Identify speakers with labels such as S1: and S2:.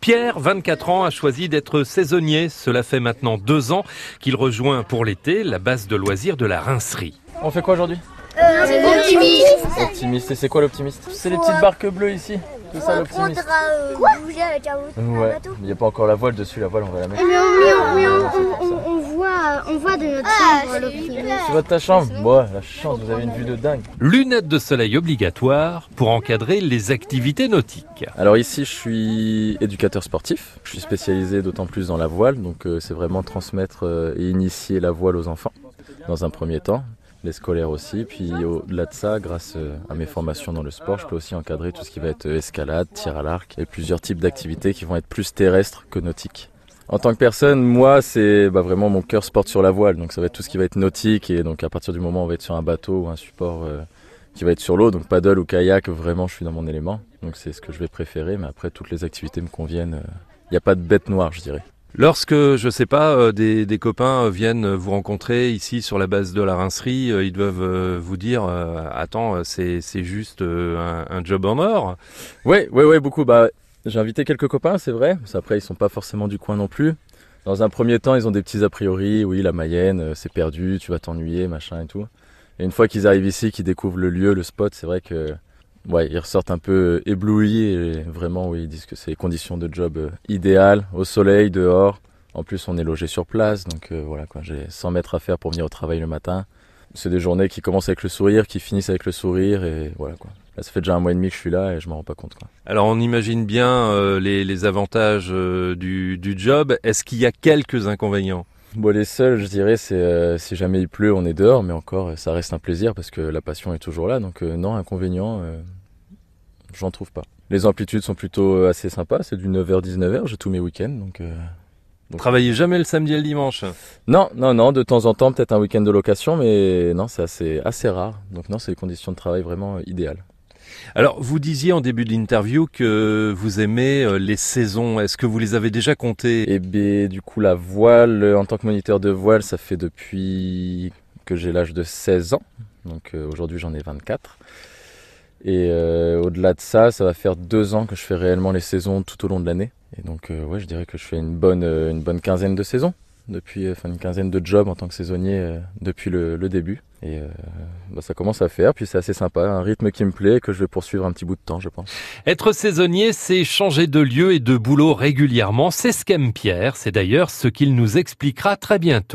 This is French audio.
S1: Pierre, 24 ans, a choisi d'être saisonnier. Cela fait maintenant deux ans qu'il rejoint pour l'été la base de loisirs de la Rincerie.
S2: On fait quoi aujourd'hui
S3: Euh, optimiste.
S2: Optimiste. Et c'est quoi l'optimiste C'est les petites barques bleues ici. C'est ça
S3: On
S2: l'optimiste.
S3: apprendra à euh, bouger avec un, un
S2: Ouais.
S3: bateau.
S2: Il n'y a pas encore la voile dessus. La voile, on va la mettre.
S4: Mais on, mais on- mais on- on- on- on voit, on voit de notre
S3: Ah,
S4: chambre l'optimiste.
S2: Ta chambre? La chance, vous avez une vue de dingue.
S1: Lunettes de soleil obligatoires pour encadrer les activités nautiques.
S2: Alors ici, je suis éducateur sportif. Je suis spécialisé d'autant plus dans la voile, donc euh, c'est vraiment transmettre euh, et initier la voile aux enfants dans un premier temps, les scolaires aussi. Puis au-delà de ça, grâce euh, à mes formations dans le sport, je peux aussi encadrer tout ce qui va être euh, escalade, tir à l'arc et plusieurs types d'activités qui vont être plus terrestres que nautiques. En tant que personne, moi, c'est bah, vraiment mon cœur se porte sur la voile, donc ça va être tout ce qui va être nautique et donc à partir du moment où on va être sur un bateau ou un support euh, qui va être sur l'eau, donc paddle ou kayak, vraiment je suis dans mon élément. Donc c'est ce que je vais préférer, mais après toutes les activités me conviennent. Il n'y a pas de bête noire, je dirais.
S1: Lorsque, je sais pas, euh, des, des copains euh, viennent vous rencontrer ici sur la base de la Rincerie, euh, ils doivent euh, vous dire euh, Attends, euh, c'est c'est juste euh, un, un job en or.
S2: Ouais, ouais, ouais, beaucoup. Bah, j'ai invité quelques copains, c'est vrai. Après, ils sont pas forcément du coin non plus. Dans un premier temps, ils ont des petits a priori. Oui, la Mayenne, euh, c'est perdu, tu vas t'ennuyer, machin et tout. Et une fois qu'ils arrivent ici, qu'ils découvrent le lieu, le spot, c'est vrai que ouais, ils ressortent un peu éblouis et vraiment, oui, ils disent que c'est les conditions de job euh, idéales, au soleil, dehors. En plus, on est logé sur place, donc euh, voilà. J'ai 100 mètres à faire pour venir au travail le matin. C'est des journées qui commencent avec le sourire, qui finissent avec le sourire et voilà quoi. Là, ça fait déjà un mois et demi que je suis là et je m'en rends pas compte quoi.
S1: Alors on imagine bien euh, les, les avantages euh, du, du job. Est-ce qu'il y a quelques inconvénients?
S2: Bon, les seuls, je dirais, c'est euh, si jamais il pleut, on est dehors, mais encore, euh, ça reste un plaisir parce que la passion est toujours là. Donc, euh, non, inconvénient, euh, j'en trouve pas. Les amplitudes sont plutôt assez sympas, c'est du 9h-19h, j'ai tous mes week-ends. Donc, euh,
S1: Travaillez jamais le samedi et le dimanche.
S2: Non, non, non, de temps en temps, peut-être un week-end de location, mais non, c'est assez, assez rare. Donc, non, c'est des conditions de travail vraiment euh, idéales.
S1: Alors vous disiez en début de l'interview que vous aimez euh, les saisons. Est-ce que vous les avez déjà comptées?
S2: Et bien, du coup, la voile, en tant que moniteur de voile, ça fait depuis que j'ai l'âge de 16 ans. Donc euh, aujourd'hui, j'en ai 24. Et euh, au-delà de ça, ça va faire deux ans que je fais réellement les saisons tout au long de l'année. Et donc, euh, ouais, je dirais que je fais une bonne, euh, une bonne quinzaine de saisons. Depuis, euh, enfin, une quinzaine de jobs en tant que saisonnier euh, depuis le, le début. Et euh, bah, ça commence à faire, puis c'est assez sympa, un rythme qui me plaît et que je vais poursuivre un petit bout de temps, je pense.
S1: Être saisonnier, c'est changer de lieu et de boulot régulièrement. C'est ce qu'aime Pierre. C'est d'ailleurs ce qu'il nous expliquera très bientôt.